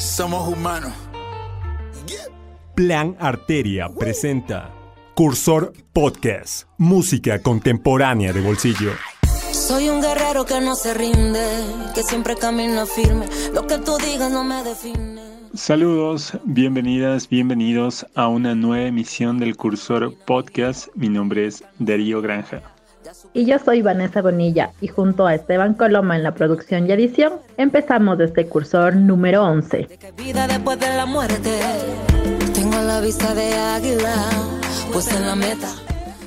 Somos humanos. Plan Arteria presenta Cursor Podcast, música contemporánea de bolsillo. Soy un guerrero que no se rinde, que siempre camina firme. Lo que tú digas no me define. Saludos, bienvenidas, bienvenidos a una nueva emisión del Cursor Podcast. Mi nombre es Darío Granja. Y yo soy Vanessa Bonilla y junto a Esteban Coloma en la producción y edición empezamos este cursor número 11. Vida después de la muerte. Tengo la vista de águila, pues en la meta.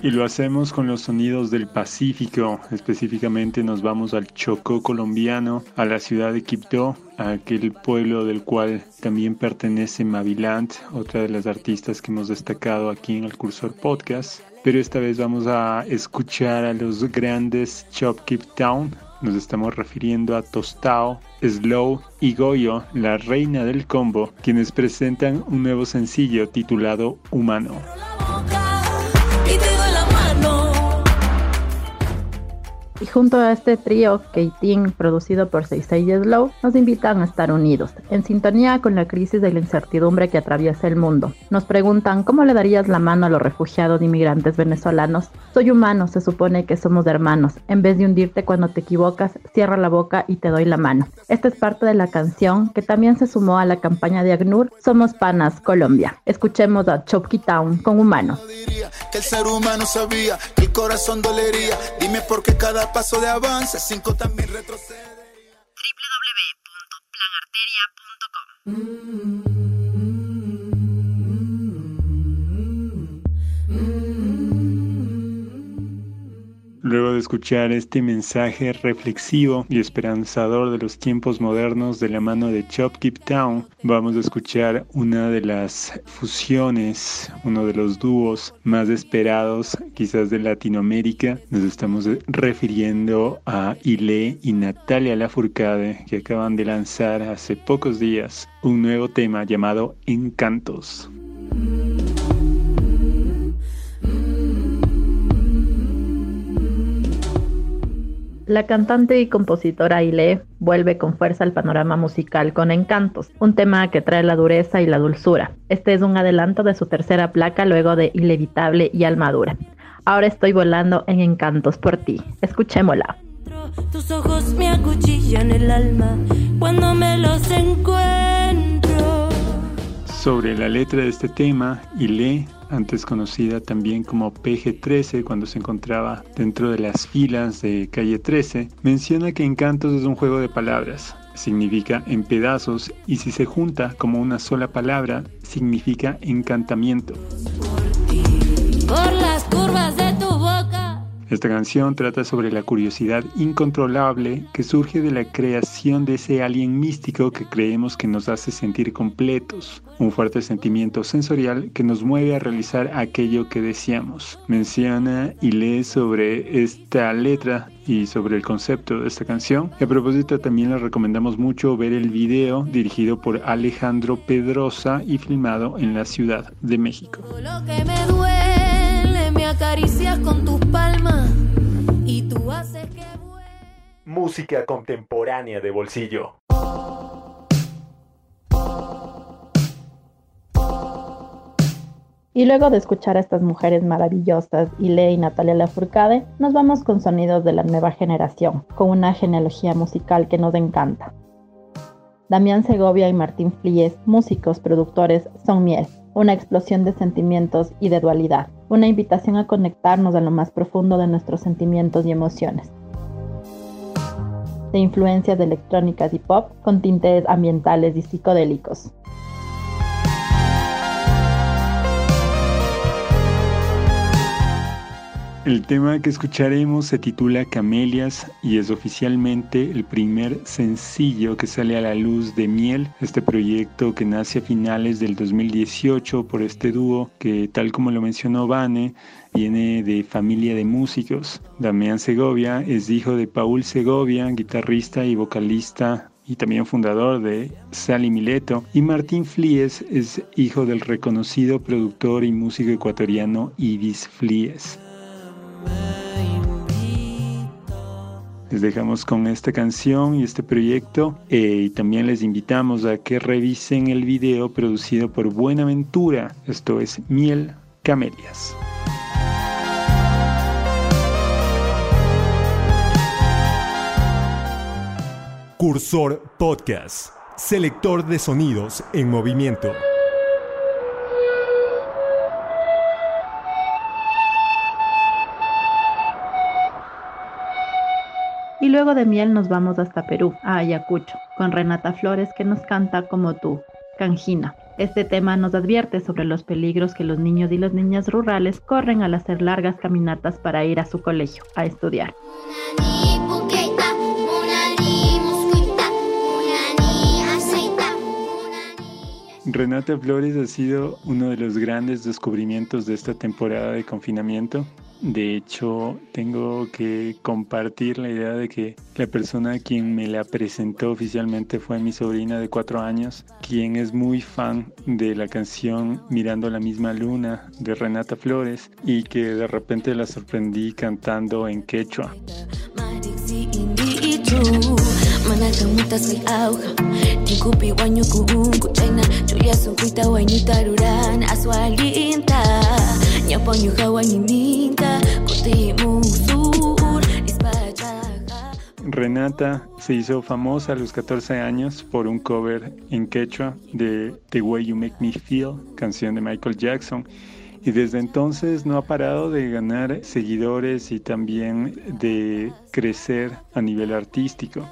Y lo hacemos con los sonidos del Pacífico, específicamente nos vamos al Chocó colombiano, a la ciudad de Quibdó, a aquel pueblo del cual también pertenece Maviland, otra de las artistas que hemos destacado aquí en el Cursor Podcast. Pero esta vez vamos a escuchar a los grandes Chop Keep Town, nos estamos refiriendo a Tostao, Slow y Goyo, la reina del combo, quienes presentan un nuevo sencillo titulado Humano. Y junto a este trío, K-Team, producido por Seisei Slow, nos invitan a estar unidos, en sintonía con la crisis de la incertidumbre que atraviesa el mundo. Nos preguntan cómo le darías la mano a los refugiados inmigrantes venezolanos. Soy humano, se supone que somos hermanos. En vez de hundirte cuando te equivocas, cierra la boca y te doy la mano. Esta es parte de la canción que también se sumó a la campaña de ACNUR Somos Panas Colombia. Escuchemos a Chopkey Town con Humano. No diría que el ser humano sabía que el corazón dolería. Dime por qué cada paso de avance, cinco también retrocede. Luego de escuchar este mensaje reflexivo y esperanzador de los tiempos modernos de la mano de Chop Keep Town, vamos a escuchar una de las fusiones, uno de los dúos más esperados quizás de Latinoamérica. Nos estamos refiriendo a Ile y Natalia Lafourcade que acaban de lanzar hace pocos días un nuevo tema llamado Encantos. La cantante y compositora Ile vuelve con fuerza al panorama musical con Encantos, un tema que trae la dureza y la dulzura. Este es un adelanto de su tercera placa luego de Inevitable y Almadura. Ahora estoy volando en Encantos por ti. Escuchémosla. Tus ojos me acuchillan el alma cuando me los encuentro. Sobre la letra de este tema, Ile, antes conocida también como PG-13 cuando se encontraba dentro de las filas de Calle 13, menciona que Encantos es un juego de palabras. Significa en pedazos y si se junta como una sola palabra, significa encantamiento. Por las curvas de tu boca. Esta canción trata sobre la curiosidad incontrolable que surge de la creación de ese alien místico que creemos que nos hace sentir completos, un fuerte sentimiento sensorial que nos mueve a realizar aquello que deseamos. Menciona y lee sobre esta letra y sobre el concepto de esta canción. A propósito también les recomendamos mucho ver el video dirigido por Alejandro Pedrosa y filmado en la Ciudad de México. Acaricias con tus palmas y tú haces que. Música contemporánea de bolsillo. Y luego de escuchar a estas mujeres maravillosas, Ile y Natalia Lafourcade, nos vamos con sonidos de la nueva generación, con una genealogía musical que nos encanta. Damián Segovia y Martín Flies, músicos, productores, son miel, una explosión de sentimientos y de dualidad, una invitación a conectarnos a lo más profundo de nuestros sentimientos y emociones. De influencias electrónicas y pop con tintes ambientales y psicodélicos. El tema que escucharemos se titula Camelias y es oficialmente el primer sencillo que sale a la luz de Miel, este proyecto que nace a finales del 2018 por este dúo que tal como lo mencionó Vane, viene de familia de músicos. Damián Segovia es hijo de Paul Segovia, guitarrista y vocalista y también fundador de Sally Mileto, y Martín Flies es hijo del reconocido productor y músico ecuatoriano Ibis Flies. Les dejamos con esta canción y este proyecto eh, y también les invitamos a que revisen el video producido por Buenaventura. Esto es Miel Camelias. Cursor Podcast, selector de sonidos en movimiento. Luego de miel nos vamos hasta Perú, a Ayacucho, con Renata Flores que nos canta como tú, Canjina. Este tema nos advierte sobre los peligros que los niños y las niñas rurales corren al hacer largas caminatas para ir a su colegio a estudiar. Renata Flores ha sido uno de los grandes descubrimientos de esta temporada de confinamiento. De hecho, tengo que compartir la idea de que la persona quien me la presentó oficialmente fue mi sobrina de cuatro años, quien es muy fan de la canción Mirando la misma luna de Renata Flores y que de repente la sorprendí cantando en quechua. Renata se hizo famosa a los 14 años por un cover en quechua de The Way You Make Me Feel, canción de Michael Jackson. Y desde entonces no ha parado de ganar seguidores y también de crecer a nivel artístico.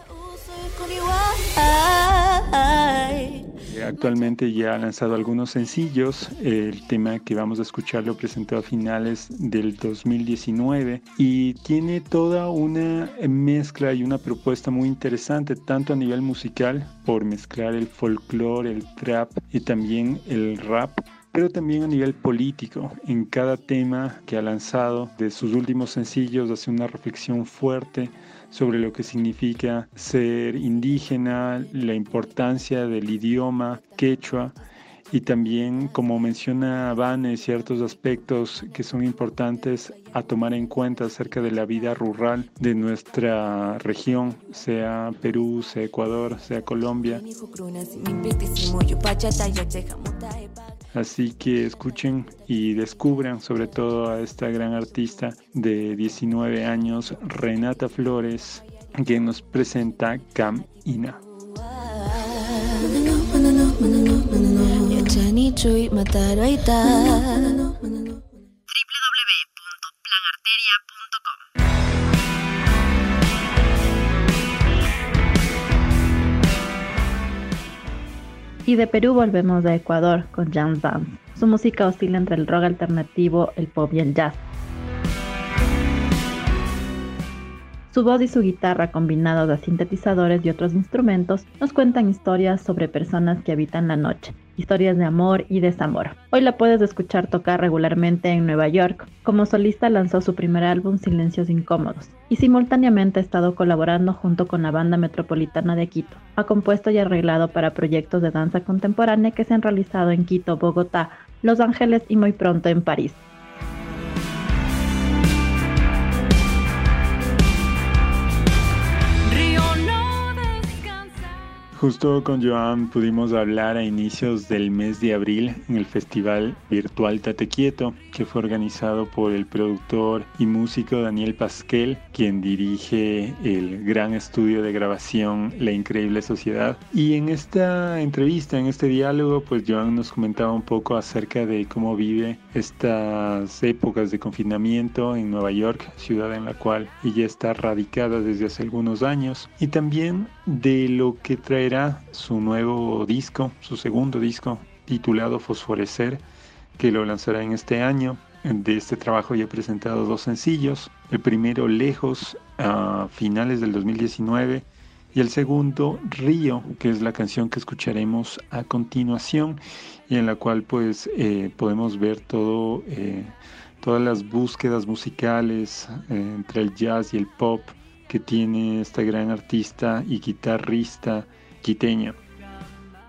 Actualmente ya ha lanzado algunos sencillos. El tema que vamos a escuchar lo presentó a finales del 2019 y tiene toda una mezcla y una propuesta muy interesante, tanto a nivel musical, por mezclar el folclore, el trap y también el rap pero también a nivel político. En cada tema que ha lanzado de sus últimos sencillos hace una reflexión fuerte sobre lo que significa ser indígena, la importancia del idioma quechua y también, como menciona Vane, ciertos aspectos que son importantes a tomar en cuenta acerca de la vida rural de nuestra región, sea Perú, sea Ecuador, sea Colombia. Así que escuchen y descubran sobre todo a esta gran artista de 19 años, Renata Flores, que nos presenta Cam Ina. Y de Perú volvemos a Ecuador con Jan Dance. Su música oscila entre el rock alternativo, el pop y el jazz. Su voz y su guitarra combinados a sintetizadores y otros instrumentos nos cuentan historias sobre personas que habitan la noche, historias de amor y desamor. Hoy la puedes escuchar tocar regularmente en Nueva York. Como solista lanzó su primer álbum Silencios Incómodos y simultáneamente ha estado colaborando junto con la banda metropolitana de Quito. Ha compuesto y arreglado para proyectos de danza contemporánea que se han realizado en Quito, Bogotá, Los Ángeles y muy pronto en París. Justo con Joan pudimos hablar a inicios del mes de abril en el festival virtual Tate Quieto, que fue organizado por el productor y músico Daniel Pasquel, quien dirige el gran estudio de grabación La Increíble Sociedad. Y en esta entrevista, en este diálogo, pues Joan nos comentaba un poco acerca de cómo vive estas épocas de confinamiento en Nueva York, ciudad en la cual ella está radicada desde hace algunos años, y también de lo que traerá su nuevo disco, su segundo disco, titulado Fosforecer, que lo lanzará en este año. De este trabajo ya he presentado dos sencillos, el primero Lejos a finales del 2019 y el segundo Río, que es la canción que escucharemos a continuación y en la cual pues eh, podemos ver todo, eh, todas las búsquedas musicales eh, entre el jazz y el pop que tiene esta gran artista y guitarrista quiteña.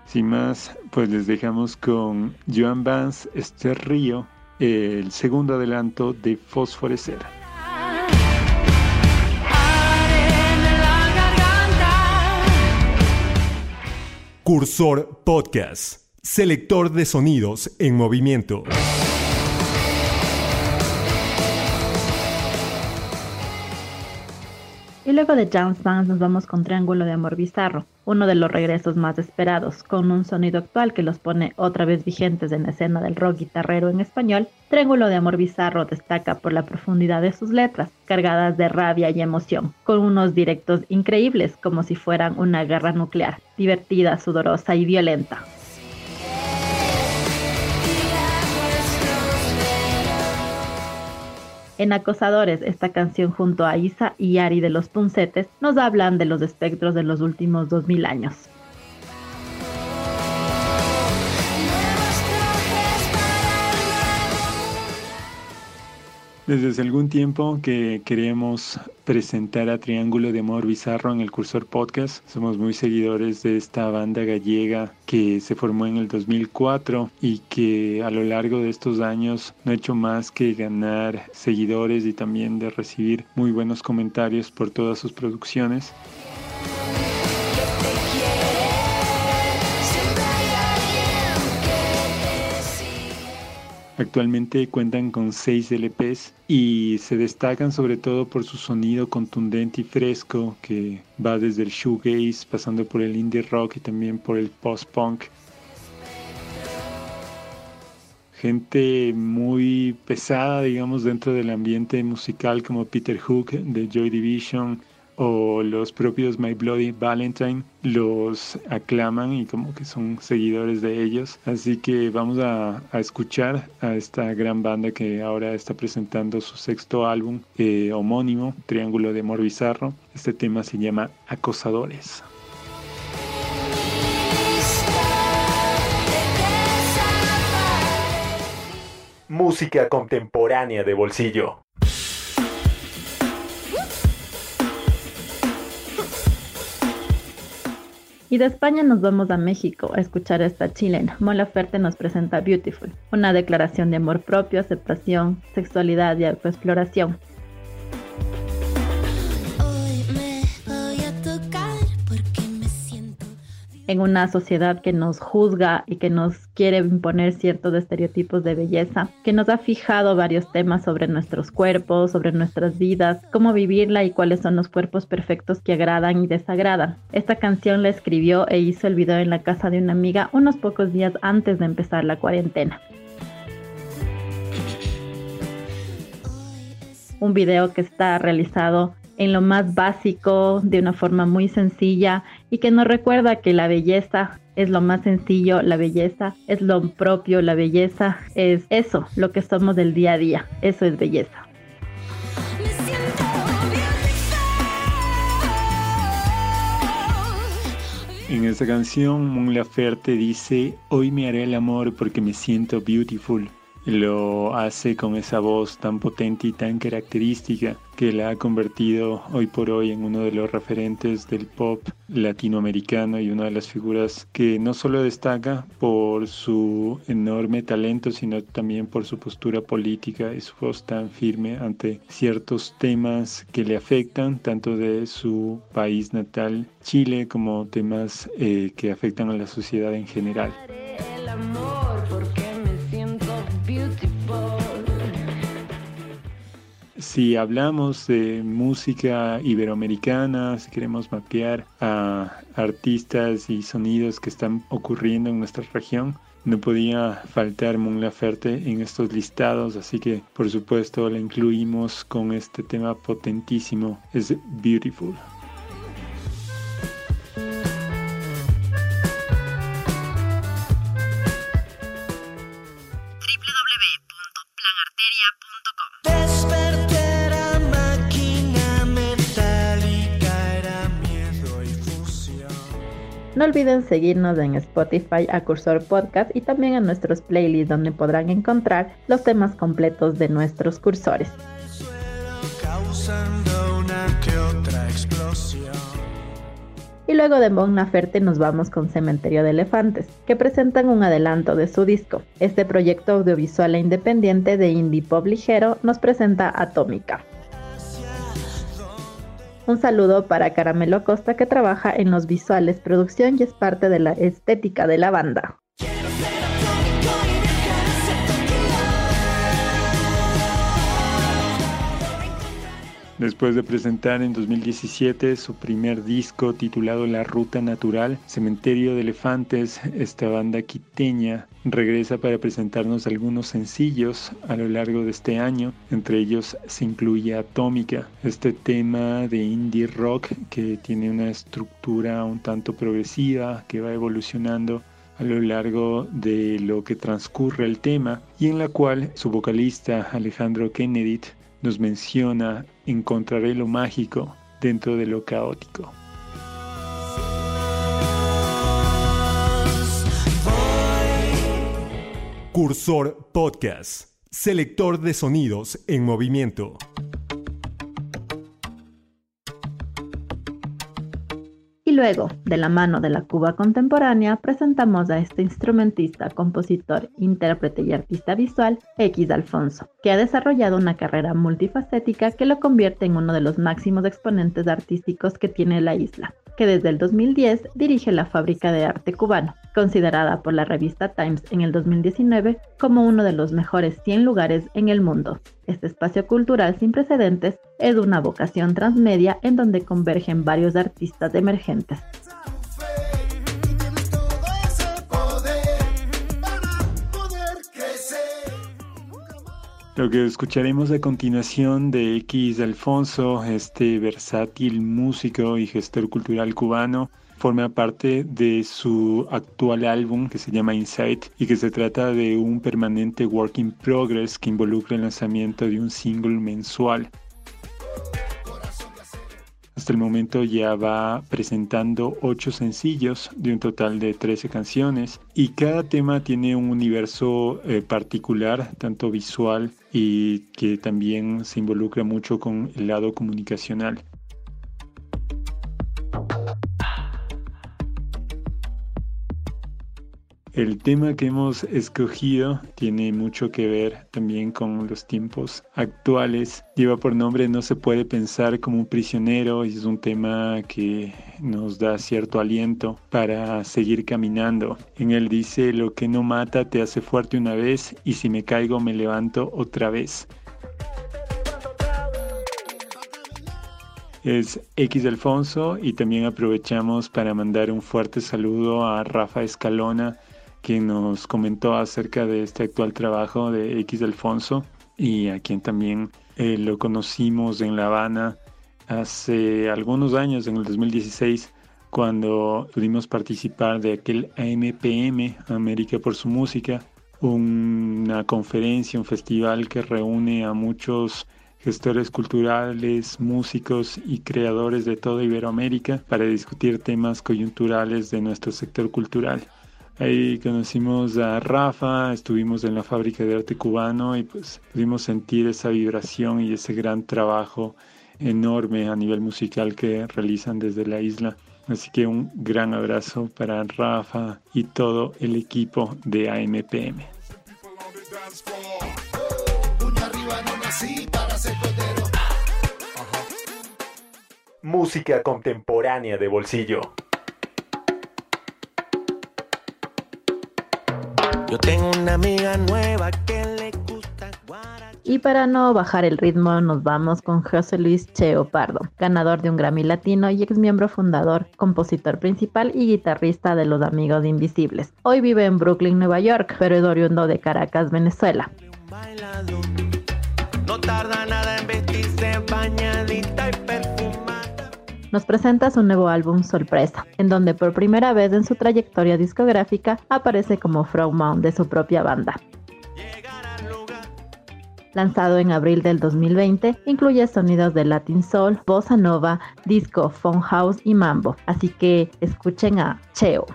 Sin más, pues les dejamos con Joan Vance Este Río, el segundo adelanto de Fosforecer. Cursor Podcast, selector de sonidos en movimiento. Y luego de Jams Bands nos vamos con Triángulo de Amor Bizarro, uno de los regresos más esperados, con un sonido actual que los pone otra vez vigentes en la escena del rock guitarrero en español. Triángulo de Amor Bizarro destaca por la profundidad de sus letras, cargadas de rabia y emoción, con unos directos increíbles como si fueran una guerra nuclear, divertida, sudorosa y violenta. En Acosadores, esta canción junto a Isa y Ari de los Puncetes nos hablan de los espectros de los últimos 2000 años. Desde hace algún tiempo que queremos presentar a Triángulo de Amor Bizarro en el Cursor Podcast. Somos muy seguidores de esta banda gallega que se formó en el 2004 y que a lo largo de estos años no ha hecho más que ganar seguidores y también de recibir muy buenos comentarios por todas sus producciones. Actualmente cuentan con 6 LPs y se destacan sobre todo por su sonido contundente y fresco que va desde el shoegaze pasando por el indie rock y también por el post-punk. Gente muy pesada, digamos, dentro del ambiente musical como Peter Hook de Joy Division, o los propios My Bloody Valentine los aclaman y como que son seguidores de ellos. Así que vamos a, escuchar a esta gran banda que ahora está presentando su sexto álbum eh, homónimo, Triángulo de Amor Bizarro. Este tema se llama Acosadores. Música contemporánea de bolsillo. Y de España nos vamos a México a escuchar a esta chilena. Mola Ferte nos presenta Beautiful, una declaración de amor propio, aceptación, sexualidad y autoexploración. En una sociedad que nos juzga y que nos quiere imponer ciertos estereotipos de belleza, que nos ha fijado varios temas sobre nuestros cuerpos, sobre nuestras vidas, cómo vivirla y cuáles son los cuerpos perfectos que agradan y desagradan. Esta canción la escribió e hizo el video en la casa de una amiga unos pocos días antes de empezar la cuarentena. Un video que está realizado en lo más básico, de una forma muy sencilla y que nos recuerda que la belleza es lo más sencillo, la belleza es lo propio, la belleza es eso, lo que somos del día a día, eso es belleza. En esta canción, Mon Laferte dice, hoy me haré el amor porque me siento beautiful lo hace con esa voz tan potente y tan característica que la ha convertido hoy por hoy en uno de los referentes del pop latinoamericano y una de las figuras que no solo destaca por su enorme talento, sino también por su postura política y su voz tan firme ante ciertos temas que le afectan, tanto de su país natal, Chile, como temas eh, que afectan a la sociedad en general. Si hablamos de música iberoamericana, si queremos mapear a artistas y sonidos que están ocurriendo en nuestra región, no podía faltar Mon Laferte en estos listados, así que por supuesto la incluimos con este tema potentísimo, es Beautiful. No olviden seguirnos en Spotify a Cursor Podcast y también en nuestros playlists donde podrán encontrar los temas completos de nuestros cursores. Y luego de Bon Laferte nos vamos con Cementerio de Elefantes, que presentan un adelanto de su disco. Este proyecto audiovisual e independiente de indie pop ligero nos presenta Atómica. Un saludo para Caramelo Costa que trabaja en los visuales, producción y es parte de la estética de la banda. Después de presentar en 2017 su primer disco titulado La Ruta Natural, Cementerio de Elefantes, esta banda quiteña regresa para presentarnos algunos sencillos a lo largo de este año. Entre ellos se incluye Atómica, este tema de indie rock que tiene una estructura un tanto progresiva que va evolucionando a lo largo de lo que transcurre el tema y en la cual su vocalista Alejandro Kennedy nos menciona encontraré lo mágico dentro de lo caótico. Cursor Podcast, selector de sonidos en movimiento. Luego, de la mano de la Cuba contemporánea, presentamos a este instrumentista, compositor, intérprete y artista visual, X Alfonso, que ha desarrollado una carrera multifacética que lo convierte en uno de los máximos exponentes artísticos que tiene la isla que desde el 2010 dirige la Fábrica de Arte Cubano, considerada por la revista Times en el 2019 como uno de los mejores 100 lugares en el mundo. Este espacio cultural sin precedentes es una vocación transmedia en donde convergen varios artistas emergentes. Lo que escucharemos a continuación de X Alfonso, este versátil músico y gestor cultural cubano, forma parte de su actual álbum que se llama Insight y que se trata de un permanente work in progress que involucra el lanzamiento de un single mensual. Hasta el momento ya va presentando 8 sencillos de un total de 13 canciones y cada tema tiene un universo eh, particular, tanto visual y que también se involucra mucho con el lado comunicacional. El tema que hemos escogido tiene mucho que ver también con los tiempos actuales. Lleva por nombre No se puede pensar como un prisionero y es un tema que nos da cierto aliento para seguir caminando. En él dice, lo que no mata te hace fuerte una vez y si me caigo me levanto otra vez. es X Alfonso y también aprovechamos para mandar un fuerte saludo a Rafa Escalona quien nos comentó acerca de este actual trabajo de X Alfonso y a quien también eh, lo conocimos en La Habana hace algunos años, en el 2016, cuando pudimos participar de aquel AMPM, América por su música, una conferencia, un festival que reúne a muchos gestores culturales, músicos y creadores de toda Iberoamérica para discutir temas coyunturales de nuestro sector cultural. Ahí conocimos a Rafa, estuvimos en la fábrica de arte cubano y pues pudimos sentir esa vibración y ese gran trabajo enorme a nivel musical que realizan desde la isla. Así que un gran abrazo para Rafa y todo el equipo de AMPM. Música contemporánea de bolsillo. Yo tengo una amiga nueva que le gusta Y para no bajar el ritmo, nos vamos con José Luis Cheo Pardo, ganador de un Grammy Latino y ex miembro fundador, compositor principal y guitarrista de Los Amigos Invisibles. Hoy vive en Brooklyn, Nueva York, pero es oriundo de Caracas, Venezuela. No tarda nada en nos presenta su nuevo álbum Sorpresa, en donde por primera vez en su trayectoria discográfica aparece como frontman de su propia banda. Lanzado en abril del 2020, incluye sonidos de Latin Soul, Bossa Nova, Disco, Phone House y Mambo, así que escuchen a Cheo.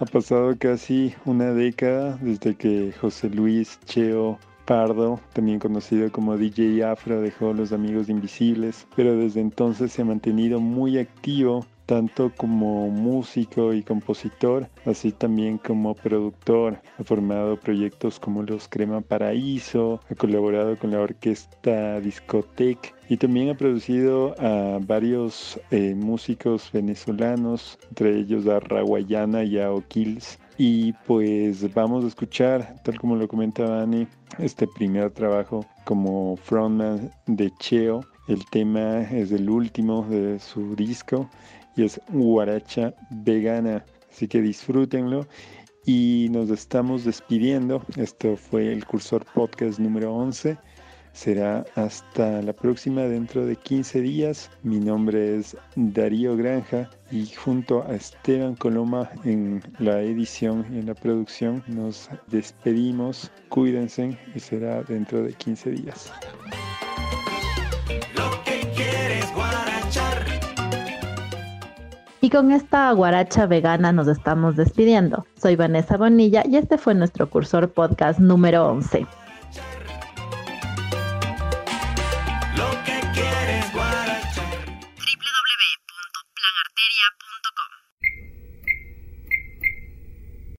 Ha pasado casi una década desde que José Luis Cheo Pardo, también conocido como DJ Afro, dejó Los Amigos Invisibles, pero desde entonces se ha mantenido muy activo tanto como músico y compositor, así también como productor. Ha formado proyectos como los Crema Paraíso, ha colaborado con la orquesta Discotec y también ha producido a varios eh, músicos venezolanos, entre ellos a Raguayana y a O'Kills. Y pues vamos a escuchar, tal como lo comentaba Ani, este primer trabajo como frontman de Cheo. El tema es el último de su disco y es Guaracha Vegana. Así que disfrútenlo y nos estamos despidiendo. Esto fue el Cursor Podcast número 11. Será hasta la próxima dentro de 15 días. Mi nombre es Darío Granja y junto a Esteban Coloma en la edición y en la producción nos despedimos. Cuídense y será dentro de 15 días. Y con esta guaracha vegana nos estamos despidiendo. Soy Vanessa Bonilla y este fue nuestro cursor podcast número 11.